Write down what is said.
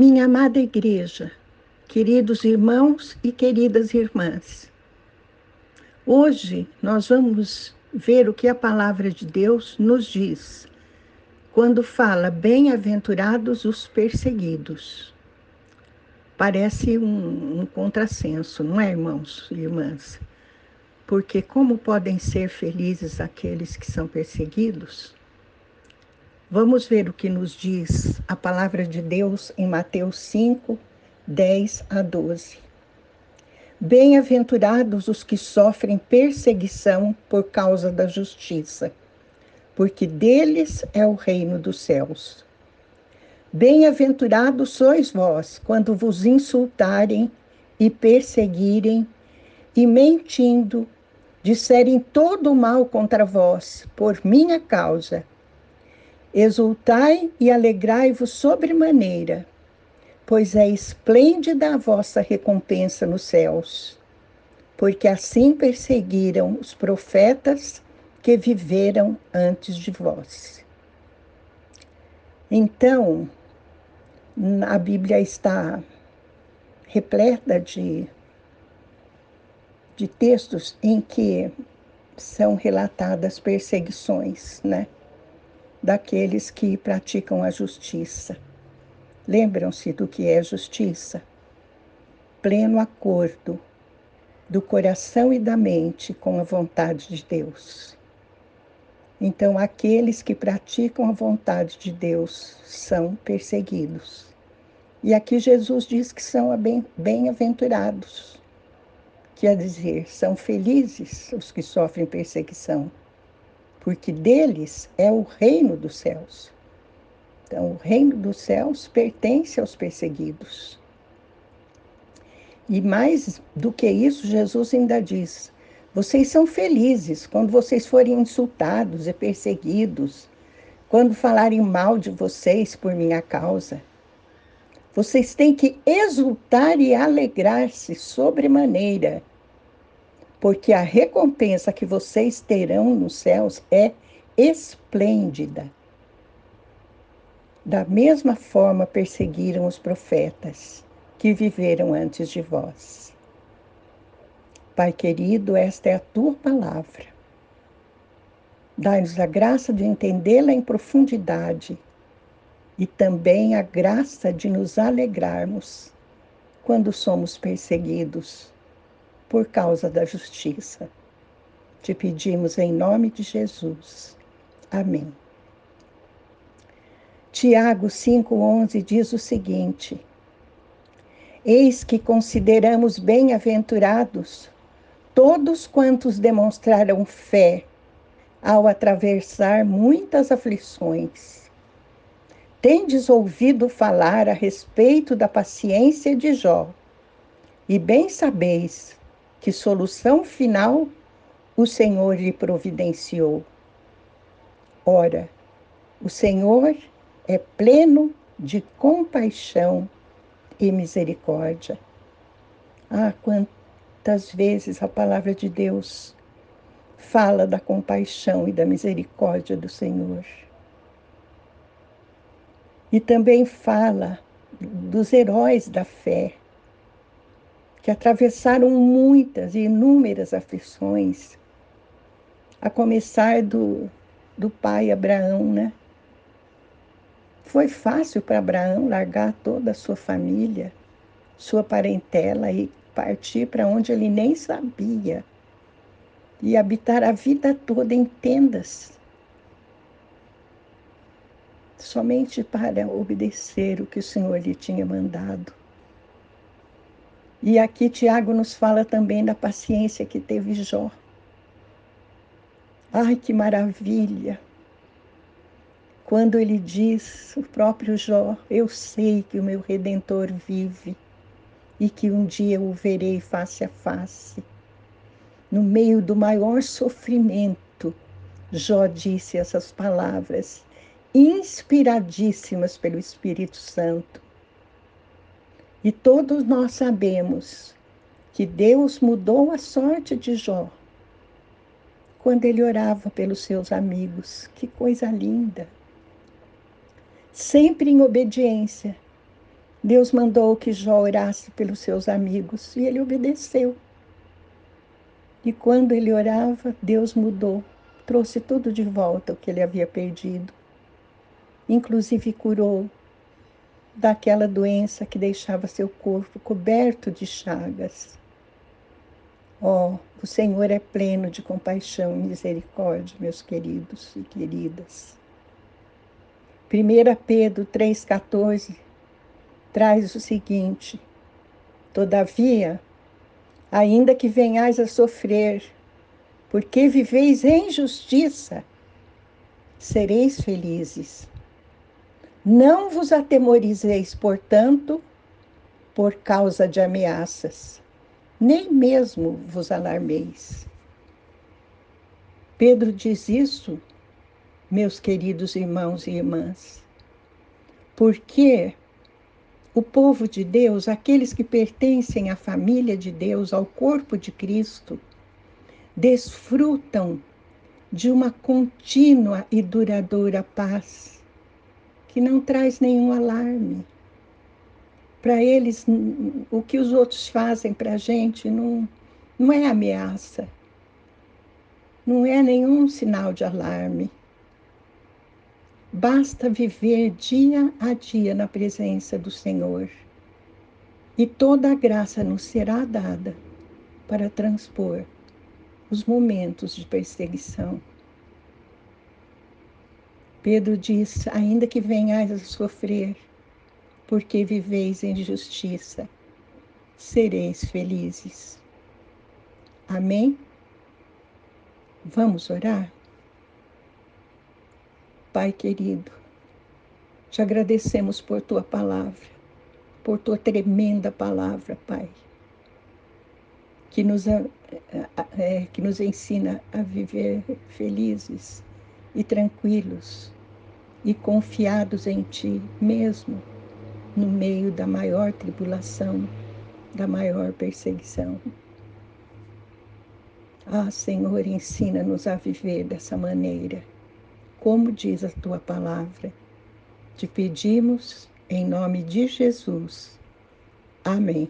Minha amada igreja, queridos irmãos e queridas irmãs, hoje nós vamos ver o que a palavra de Deus nos diz quando fala bem-aventurados os perseguidos. Parece um, um contrassenso, não é, irmãos e irmãs? Porque como podem ser felizes aqueles que são perseguidos? Vamos ver o que nos diz a palavra de Deus em Mateus 5, 10 a 12. Bem-aventurados os que sofrem perseguição por causa da justiça, porque deles é o reino dos céus. Bem-aventurados sois vós quando vos insultarem e perseguirem e mentindo disserem todo o mal contra vós por minha causa. Exultai e alegrai-vos sobremaneira, pois é esplêndida a vossa recompensa nos céus, porque assim perseguiram os profetas que viveram antes de vós. Então, a Bíblia está repleta de, de textos em que são relatadas perseguições, né? Daqueles que praticam a justiça. Lembram-se do que é justiça? Pleno acordo do coração e da mente com a vontade de Deus. Então, aqueles que praticam a vontade de Deus são perseguidos. E aqui Jesus diz que são bem-aventurados, quer dizer, são felizes os que sofrem perseguição porque deles é o reino dos céus. Então, o reino dos céus pertence aos perseguidos. E mais do que isso, Jesus ainda diz: vocês são felizes quando vocês forem insultados e perseguidos, quando falarem mal de vocês por minha causa. Vocês têm que exultar e alegrar-se sobremaneira porque a recompensa que vocês terão nos céus é esplêndida. Da mesma forma perseguiram os profetas que viveram antes de vós. Pai querido, esta é a tua palavra. Dai-nos a graça de entendê-la em profundidade e também a graça de nos alegrarmos quando somos perseguidos por causa da justiça. Te pedimos em nome de Jesus. Amém. Tiago 5,11 diz o seguinte: Eis que consideramos bem-aventurados todos quantos demonstraram fé ao atravessar muitas aflições. Tendes ouvido falar a respeito da paciência de Jó, e bem sabeis que solução final o Senhor lhe providenciou. Ora, o Senhor é pleno de compaixão e misericórdia. Ah, quantas vezes a palavra de Deus fala da compaixão e da misericórdia do Senhor. E também fala dos heróis da fé, que atravessaram muitas e inúmeras aflições, a começar do, do pai Abraão, né? Foi fácil para Abraão largar toda a sua família, sua parentela e partir para onde ele nem sabia e habitar a vida toda em tendas, somente para obedecer o que o Senhor lhe tinha mandado. E aqui Tiago nos fala também da paciência que teve Jó. Ai, que maravilha! Quando ele diz, o próprio Jó, eu sei que o meu redentor vive e que um dia o verei face a face. No meio do maior sofrimento, Jó disse essas palavras, inspiradíssimas pelo Espírito Santo. E todos nós sabemos que Deus mudou a sorte de Jó quando ele orava pelos seus amigos. Que coisa linda! Sempre em obediência Deus mandou que Jó orasse pelos seus amigos e ele obedeceu. E quando ele orava, Deus mudou, trouxe tudo de volta o que ele havia perdido. Inclusive curou daquela doença que deixava seu corpo coberto de chagas. Oh, o Senhor é pleno de compaixão e misericórdia, meus queridos e queridas. 1 Pedro 3,14 traz o seguinte: Todavia, ainda que venhais a sofrer, porque viveis em justiça, sereis felizes. Não vos atemorizeis, portanto, por causa de ameaças, nem mesmo vos alarmeis. Pedro diz isso, meus queridos irmãos e irmãs, porque o povo de Deus, aqueles que pertencem à família de Deus, ao corpo de Cristo, desfrutam de uma contínua e duradoura paz que não traz nenhum alarme. Para eles, o que os outros fazem para a gente não, não é ameaça, não é nenhum sinal de alarme. Basta viver dia a dia na presença do Senhor e toda a graça nos será dada para transpor os momentos de perseguição. Pedro diz: ainda que venhais a sofrer, porque viveis em justiça, sereis felizes. Amém? Vamos orar? Pai querido, te agradecemos por tua palavra, por tua tremenda palavra, Pai, que nos, é, que nos ensina a viver felizes e tranquilos e confiados em Ti, mesmo no meio da maior tribulação, da maior perseguição. Ah, Senhor, ensina-nos a viver dessa maneira como diz a tua palavra. Te pedimos em nome de Jesus. Amém.